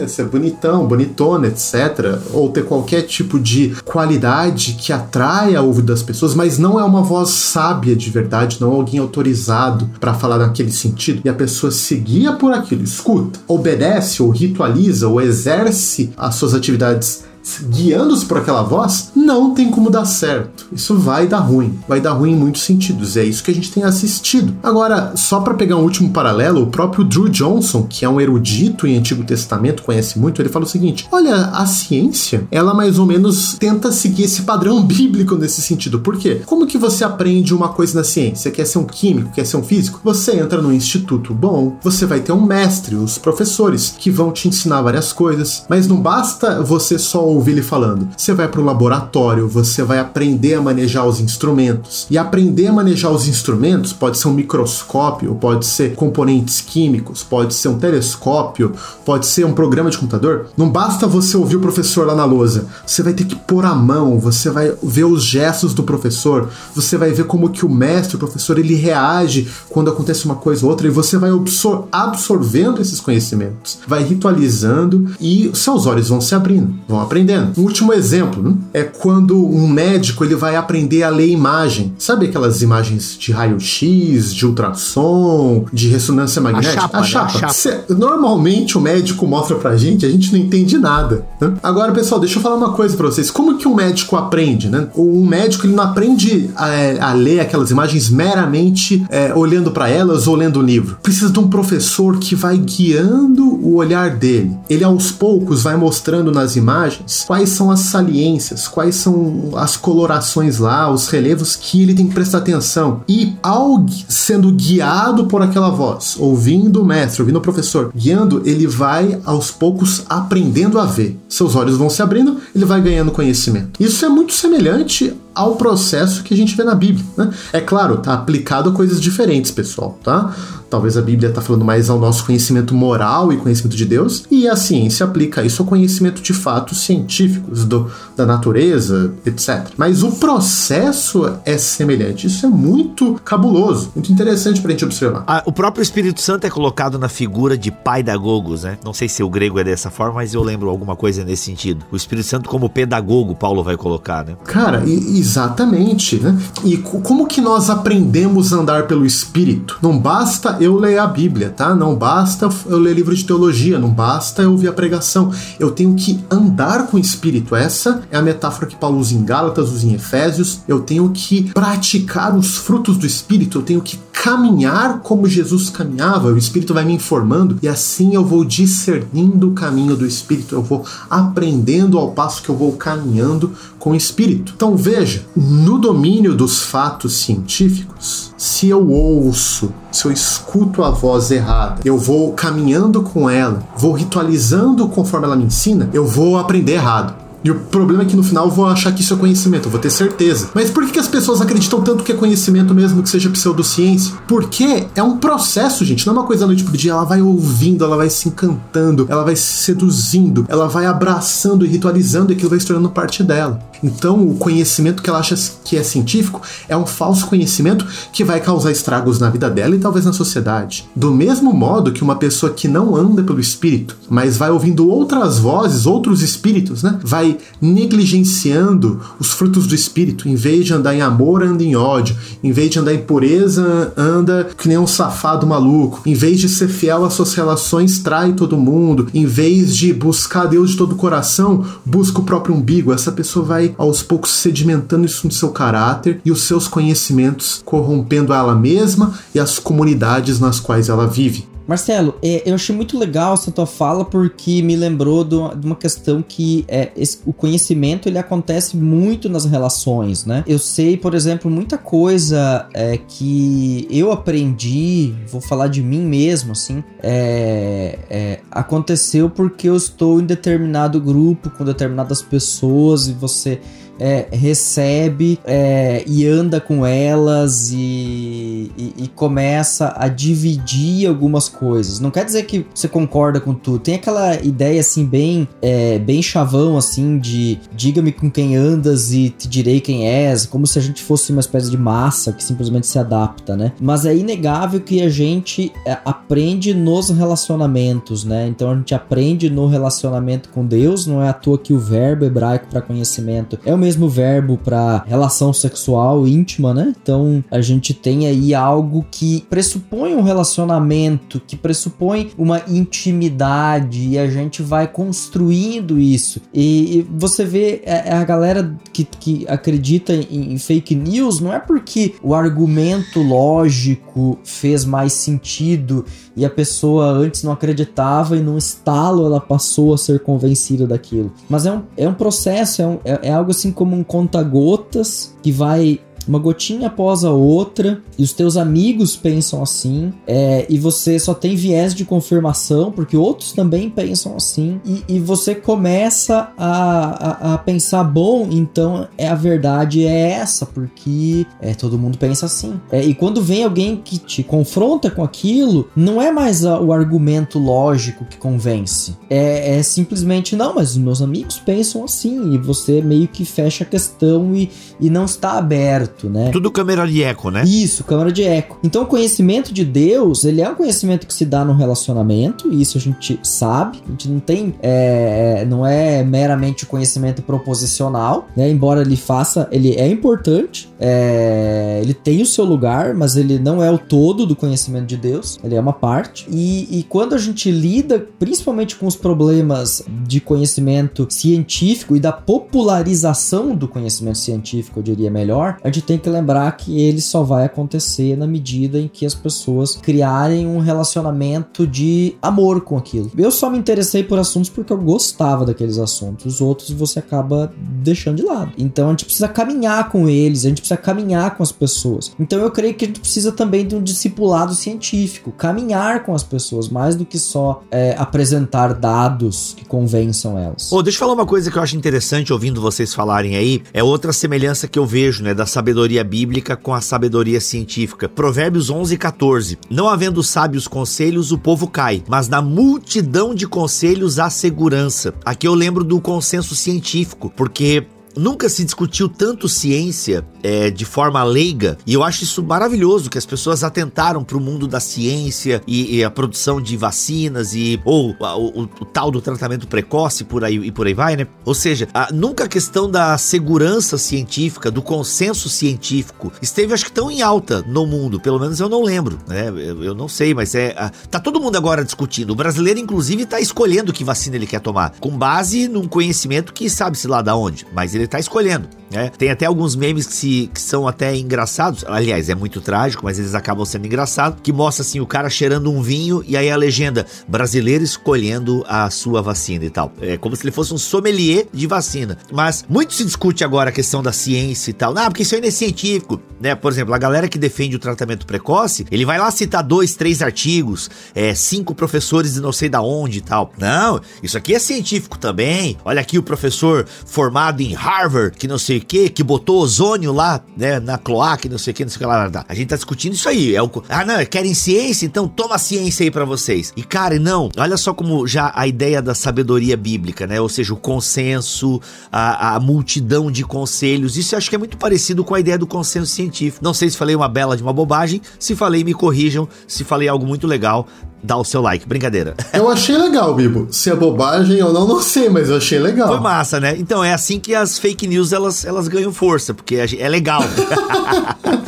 é, ser bonitão, bonitona, etc. Ou ter qualquer tipo de qualidade que atraia o ouvido das pessoas, mas não é uma voz sábia de verdade, não é alguém autorizado para falar naquele sentido. E a pessoa se guia por aquilo, escuta, obedece ou ritualiza ou exerce as suas atividades guiando-se por aquela voz, não tem como dar certo. Isso vai dar ruim. Vai dar ruim em muitos sentidos. É isso que a gente tem assistido. Agora, só para pegar um último paralelo, o próprio Drew Johnson, que é um erudito em Antigo Testamento, conhece muito, ele fala o seguinte: olha, a ciência, ela mais ou menos tenta seguir esse padrão bíblico nesse sentido. Por quê? Como que você aprende uma coisa na ciência? Quer ser um químico? Quer ser um físico? Você entra num instituto bom, você vai ter um mestre, os professores, que vão te ensinar várias coisas, mas não basta você só ouvir ele falando. Você vai para o laboratório, você vai aprender a manejar os instrumentos. E aprender a manejar os instrumentos pode ser um microscópio, pode ser componentes químicos, pode ser um telescópio, pode ser um programa de computador. Não basta você ouvir o professor lá na lousa. Você vai ter que pôr a mão, você vai ver os gestos do professor, você vai ver como que o mestre, o professor, ele reage quando acontece uma coisa ou outra e você vai absor absorvendo esses conhecimentos, vai ritualizando e seus olhos vão se abrindo, vão aprendendo. Aprendendo. Um último exemplo né? é quando um médico ele vai aprender a ler imagem. Sabe aquelas imagens de raio-x, de ultrassom, de ressonância magnética? A chapa, a chapa. Né? A chapa. Cê, normalmente o médico mostra pra gente, a gente não entende nada. Né? Agora, pessoal, deixa eu falar uma coisa pra vocês. Como que um médico aprende, né? Um médico ele não aprende a, a ler aquelas imagens meramente é, olhando para elas ou lendo o livro. Precisa de um professor que vai guiando o olhar dele. Ele aos poucos vai mostrando nas imagens quais são as saliências, quais são as colorações lá, os relevos que ele tem que prestar atenção. E ao sendo guiado por aquela voz, ouvindo o mestre, ouvindo o professor, guiando, ele vai aos poucos aprendendo a ver. Seus olhos vão se abrindo, ele vai ganhando conhecimento. Isso é muito semelhante ao processo que a gente vê na Bíblia. Né? É claro, tá aplicado a coisas diferentes, pessoal, tá? Talvez a Bíblia está falando mais ao nosso conhecimento moral e conhecimento de Deus, e a ciência aplica isso ao conhecimento de fatos científicos, do, da natureza, etc. Mas o processo é semelhante. Isso é muito cabuloso, muito interessante para a gente observar. Ah, o próprio Espírito Santo é colocado na figura de pedagogos, né? Não sei se o grego é dessa forma, mas eu lembro alguma coisa nesse sentido. O Espírito Santo como pedagogo, Paulo vai colocar, né? Cara, e, exatamente, né? E como que nós aprendemos a andar pelo Espírito? Não basta eu ler a Bíblia, tá? Não basta eu ler livro de teologia, não basta eu ouvir a pregação. Eu tenho que andar com o Espírito. Essa é a metáfora que Paulo usa em Gálatas, usa em Efésios. Eu tenho que praticar os frutos do Espírito, eu tenho que caminhar como Jesus caminhava. O Espírito vai me informando e assim eu vou discernindo o caminho do Espírito, eu vou aprendendo ao passo que eu vou caminhando com o Espírito. Então veja, no domínio dos fatos científicos, se eu ouço, se eu escuto a voz errada, eu vou caminhando com ela, vou ritualizando conforme ela me ensina, eu vou aprender errado. E o problema é que no final eu vou achar que isso é conhecimento, eu vou ter certeza. Mas por que, que as pessoas acreditam tanto que é conhecimento mesmo que seja pseudociência? Porque é um processo, gente, não é uma coisa da noite pro dia. Ela vai ouvindo, ela vai se encantando, ela vai se seduzindo, ela vai abraçando e ritualizando e aquilo vai se tornando parte dela. Então, o conhecimento que ela acha que é científico é um falso conhecimento que vai causar estragos na vida dela e talvez na sociedade. Do mesmo modo que uma pessoa que não anda pelo espírito, mas vai ouvindo outras vozes, outros espíritos, né? Vai negligenciando os frutos do espírito, em vez de andar em amor, anda em ódio, em vez de andar em pureza, anda que nem um safado maluco, em vez de ser fiel às suas relações, trai todo mundo, em vez de buscar Deus de todo o coração, busca o próprio umbigo. Essa pessoa vai aos poucos sedimentando isso no seu caráter e os seus conhecimentos, corrompendo ela mesma e as comunidades nas quais ela vive. Marcelo, é, eu achei muito legal essa tua fala porque me lembrou de uma questão que é, esse, o conhecimento ele acontece muito nas relações, né? Eu sei, por exemplo, muita coisa é, que eu aprendi, vou falar de mim mesmo, assim, é, é, aconteceu porque eu estou em determinado grupo com determinadas pessoas e você é, recebe é, e anda com elas e, e, e, começa a dividir algumas coisas. Não quer dizer que você concorda com tudo. Tem aquela ideia assim bem é, bem chavão assim de diga-me com quem andas e te direi quem és, como se a gente fosse uma espécie de massa que simplesmente se adapta, né? Mas é inegável que a gente é, aprende nos relacionamentos, né? Então a gente aprende no relacionamento com Deus. Não é à toa que o verbo hebraico para conhecimento é o mesmo mesmo verbo para relação sexual íntima, né? Então a gente tem aí algo que pressupõe um relacionamento, que pressupõe uma intimidade e a gente vai construindo isso. E, você vê é, é a galera que, que acredita em, em fake news não é porque o argumento lógico fez mais sentido e a pessoa antes não acreditava e num estalo ela passou a ser convencida daquilo. Mas é um, é um processo, é, um, é, é algo assim como um conta-gotas que vai uma gotinha após a outra, e os teus amigos pensam assim, é, e você só tem viés de confirmação, porque outros também pensam assim, e, e você começa a, a, a, pensar, bom, então é a verdade é essa, porque é, todo mundo pensa assim. É, e quando vem alguém que te confronta com aquilo, não é mais a, o argumento lógico que convence, é, é simplesmente, não, mas os meus amigos pensam assim, e você meio que fecha a questão e, e não está aberto né? Tudo câmera de eco, né? Isso, câmera de eco. Então, o conhecimento de Deus, ele é um conhecimento que se dá no relacionamento, e isso a gente sabe. A gente não tem, é, não é meramente conhecimento proposicional, né? Embora ele faça, ele é importante, é, ele tem o seu lugar, mas ele não é o todo do conhecimento de Deus, ele é uma parte. E, e quando a gente lida, principalmente com os problemas de conhecimento científico e da popularização do conhecimento científico, eu diria melhor, a gente tem que lembrar que ele só vai acontecer na medida em que as pessoas criarem um relacionamento de amor com aquilo. Eu só me interessei por assuntos porque eu gostava daqueles assuntos, os outros você acaba deixando de lado. Então a gente precisa caminhar com eles, a gente precisa caminhar com as pessoas. Então eu creio que a gente precisa também de um discipulado científico, caminhar com as pessoas, mais do que só é, apresentar dados que convençam elas. Ô, deixa eu falar uma coisa que eu acho interessante ouvindo vocês falarem aí. É outra semelhança que eu vejo, né, da sabedoria bíblica com a sabedoria científica. Provérbios 11 e 14. Não havendo sábios conselhos, o povo cai, mas na multidão de conselhos há segurança. Aqui eu lembro do consenso científico, porque nunca se discutiu tanto ciência é, de forma leiga e eu acho isso maravilhoso que as pessoas atentaram para o mundo da ciência e, e, a produção de vacinas e ou o, o, o, tal do tratamento precoce por aí e por aí vai, né? Ou seja, a, nunca a questão da segurança científica, do consenso científico esteve acho que tão em alta no mundo, pelo menos eu não lembro, né? Eu, eu não sei, mas é a, tá todo mundo agora discutindo. O brasileiro inclusive está escolhendo que vacina ele quer tomar, com base num conhecimento que sabe se lá da onde, mas ele tá escolhendo. Né? Tem até alguns memes que, se, que são até engraçados. Aliás, é muito trágico, mas eles acabam sendo engraçados. Que mostra assim o cara cheirando um vinho e aí a legenda brasileiro escolhendo a sua vacina e tal. É como se ele fosse um sommelier de vacina. Mas muito se discute agora a questão da ciência e tal. Não, porque isso não é científico. Né? Por exemplo, a galera que defende o tratamento precoce, ele vai lá citar dois, três artigos, é, cinco professores de não sei da onde e tal. Não, isso aqui é científico também. Olha aqui o professor formado em Harvard, que não sei o que, que botou ozônio lá, né, na cloaca, não sei o que, não sei o que lá. A gente tá discutindo isso aí. É o, ah, não, querem ciência? Então toma a ciência aí para vocês. E cara, não, olha só como já a ideia da sabedoria bíblica, né? Ou seja, o consenso, a, a multidão de conselhos. Isso eu acho que é muito parecido com a ideia do consenso científico. Não sei se falei uma bela de uma bobagem, se falei, me corrijam. Se falei algo muito legal, dá o seu like. Brincadeira. Eu achei legal, Bibo. Se é bobagem ou não, não sei, mas eu achei legal. Foi massa, né? Então é assim que as fake news elas, elas ganham força, porque é legal.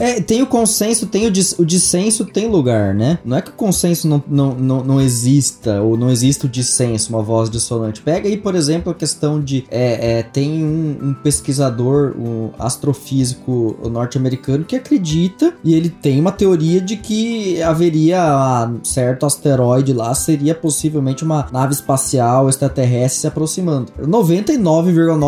é, tem o consenso, tem o, dis, o dissenso, tem lugar, né? Não é que o consenso não, não, não, não exista, ou não exista o dissenso, uma voz dissonante. Pega aí, por exemplo, a questão de. É, é, tem um, um, pesquisador, um astrofísico norte-americano, que acredita e ele tem uma teoria de que haveria certo asteroide lá, seria possivelmente uma nave espacial extraterrestre se aproximando. 99,9%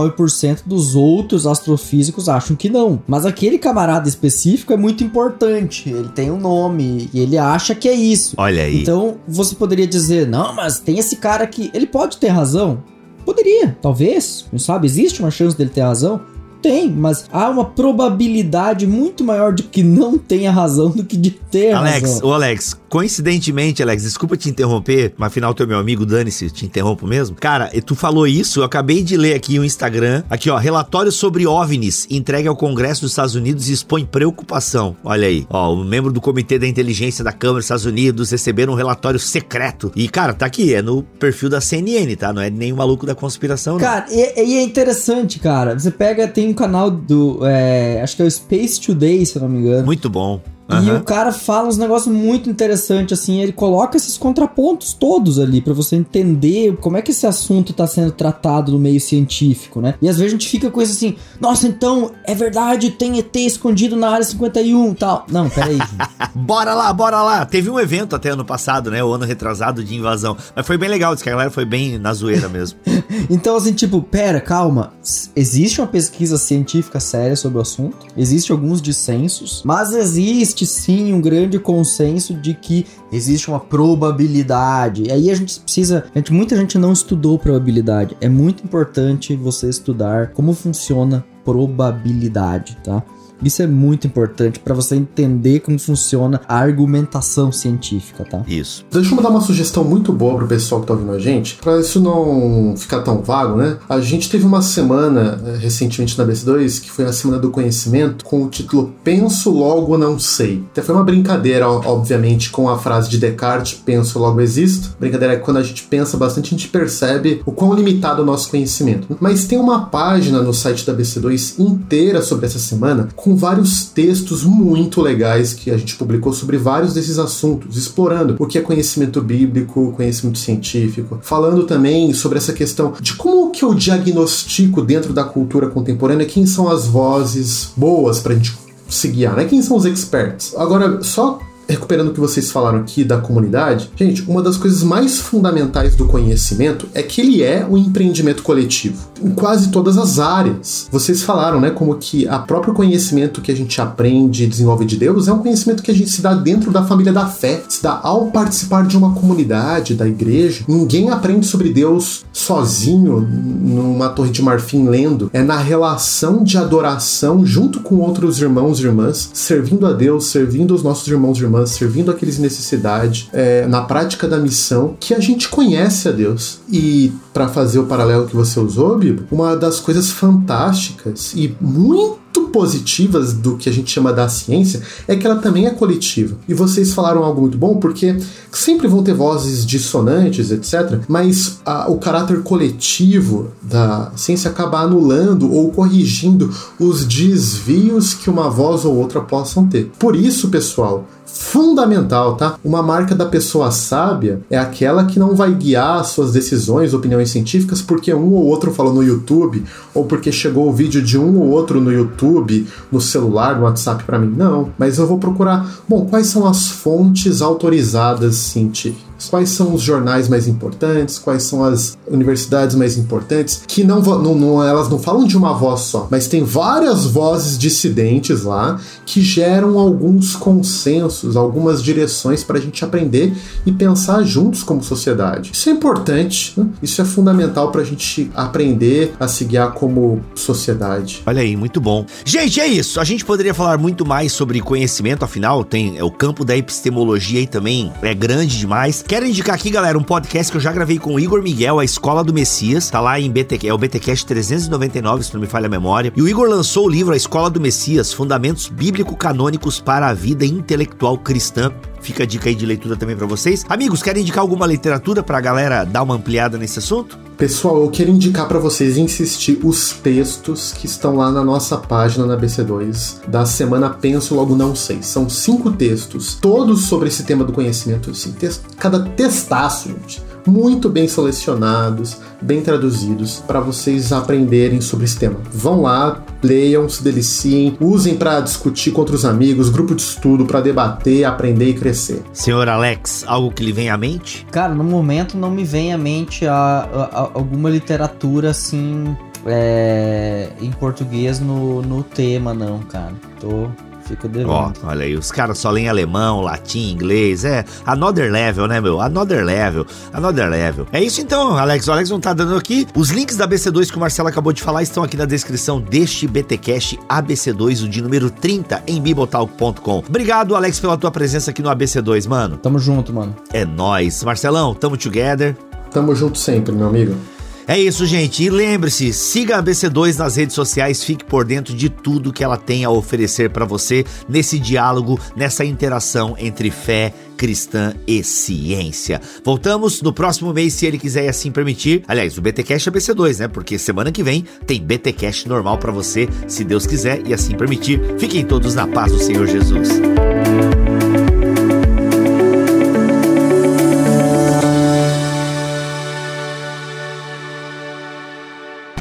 dos outros astrofísicos acham que não. Mas aquele camarada específico é muito importante. Ele tem um nome e ele acha que é isso. Olha aí. Então você poderia dizer, não, mas tem esse cara aqui. Ele pode ter razão? Poderia, talvez. Não sabe? Existe uma chance dele ter razão? Tem, mas há uma probabilidade muito maior de que não tenha razão do que de ter Alex, razão. Alex, o Alex, coincidentemente, Alex, desculpa te interromper, mas afinal tu é meu amigo, dane-se, te interrompo mesmo. Cara, tu falou isso, eu acabei de ler aqui o Instagram, aqui ó, relatório sobre OVNIs entregue ao Congresso dos Estados Unidos e expõe preocupação. Olha aí, ó, o membro do Comitê da Inteligência da Câmara dos Estados Unidos receberam um relatório secreto. E, cara, tá aqui, é no perfil da CNN, tá? Não é o maluco da conspiração, não. Cara, e, e é interessante, cara. Você pega, tem um canal do. É, acho que é o Space Today, se eu não me engano. Muito bom. Uhum. E o cara fala uns negócios muito interessantes, assim, ele coloca esses contrapontos todos ali para você entender como é que esse assunto tá sendo tratado no meio científico, né? E às vezes a gente fica com isso assim, nossa, então é verdade, tem ET escondido na área 51 tal. Não, peraí. bora lá, bora lá. Teve um evento até ano passado, né? O ano retrasado de invasão. Mas foi bem legal, disse que a galera foi bem na zoeira mesmo. então, assim, tipo, pera, calma. Existe uma pesquisa científica séria sobre o assunto, existe alguns dissensos, mas existe existe sim um grande consenso de que existe uma probabilidade. E aí a gente precisa. A gente, muita gente não estudou probabilidade. É muito importante você estudar como funciona probabilidade, tá? Isso é muito importante para você entender como funciona a argumentação científica, tá? Isso. Deixa eu dar uma sugestão muito boa pro pessoal que tá ouvindo a gente, para isso não ficar tão vago, né? A gente teve uma semana eh, recentemente na BC2 que foi a semana do conhecimento com o título Penso logo não sei. Até foi uma brincadeira, obviamente, com a frase de Descartes, penso logo existo. Brincadeira é que quando a gente pensa bastante, a gente percebe o quão limitado é o nosso conhecimento. Mas tem uma página no site da BC2 inteira sobre essa semana com vários textos muito legais que a gente publicou sobre vários desses assuntos, explorando o que é conhecimento bíblico, conhecimento científico, falando também sobre essa questão de como que eu diagnostico dentro da cultura contemporânea quem são as vozes boas para a gente se guiar, né? Quem são os experts? Agora, só recuperando o que vocês falaram aqui da comunidade, gente, uma das coisas mais fundamentais do conhecimento é que ele é um empreendimento coletivo. Em quase todas as áreas. Vocês falaram, né, como que a próprio conhecimento que a gente aprende e desenvolve de Deus é um conhecimento que a gente se dá dentro da família da fé, se dá ao participar de uma comunidade, da igreja. Ninguém aprende sobre Deus sozinho numa torre de marfim lendo. É na relação de adoração junto com outros irmãos e irmãs, servindo a Deus, servindo os nossos irmãos e irmãs irmãs, servindo aqueles em necessidade, é, na prática da missão, que a gente conhece a Deus. E para fazer o paralelo que você usou, Bibo, uma das coisas fantásticas e muito positivas do que a gente chama da ciência é que ela também é coletiva. E vocês falaram algo muito bom, porque sempre vão ter vozes dissonantes, etc., mas a, o caráter coletivo da ciência acaba anulando ou corrigindo os desvios que uma voz ou outra possam ter. Por isso, pessoal, fundamental, tá? Uma marca da pessoa sábia é aquela que não vai guiar suas decisões, opiniões científicas porque um ou outro falou no YouTube ou porque chegou o vídeo de um ou outro no YouTube, no celular, no WhatsApp para mim. Não, mas eu vou procurar, bom, quais são as fontes autorizadas científicas? Quais são os jornais mais importantes, quais são as universidades mais importantes, que não, não, não, elas não falam de uma voz só, mas tem várias vozes dissidentes lá que geram alguns consensos, algumas direções para a gente aprender e pensar juntos como sociedade. Isso é importante, né? isso é fundamental para a gente aprender a se guiar como sociedade. Olha aí, muito bom. Gente, é isso. A gente poderia falar muito mais sobre conhecimento, afinal, tem é, o campo da epistemologia aí também é grande demais. Quero indicar aqui, galera, um podcast que eu já gravei com o Igor Miguel, a Escola do Messias. Tá lá em BT, é o BTcast 399, se não me falha a memória. E o Igor lançou o livro A Escola do Messias, Fundamentos Bíblico-Canônicos para a Vida Intelectual Cristã. Fica a dica aí de leitura também para vocês. Amigos, querem indicar alguma literatura pra galera dar uma ampliada nesse assunto? Pessoal, eu quero indicar para vocês insistir os textos que estão lá na nossa página na BC2 da semana Penso Logo Não Sei. São cinco textos, todos sobre esse tema do conhecimento. Assim, texto, cada testaço, gente muito bem selecionados, bem traduzidos para vocês aprenderem sobre esse tema. Vão lá, leiam, se deliciem, usem para discutir com outros amigos, grupo de estudo para debater, aprender e crescer. Senhor Alex, algo que lhe vem à mente? Cara, no momento não me vem à mente a, a, a alguma literatura assim é, em português no, no tema, não, cara. Tô Fica devendo. Ó, olha aí, os caras só leem alemão, latim, inglês. É another level, né, meu? Another level, another level. É isso então, Alex. O Alex não tá dando aqui. Os links da BC2 que o Marcelo acabou de falar estão aqui na descrição deste BTcast ABC2, o de número 30, em bibotalk.com. Obrigado, Alex, pela tua presença aqui no ABC2, mano. Tamo junto, mano. É nós. Marcelão, tamo together. Tamo junto sempre, meu amigo. É isso, gente. E lembre-se, siga a BC2 nas redes sociais, fique por dentro de tudo que ela tem a oferecer para você nesse diálogo, nessa interação entre fé cristã e ciência. Voltamos no próximo mês, se ele quiser assim permitir. Aliás, o BTcast é BC2, né? Porque semana que vem tem BTcast normal para você, se Deus quiser e assim permitir. Fiquem todos na paz do Senhor Jesus.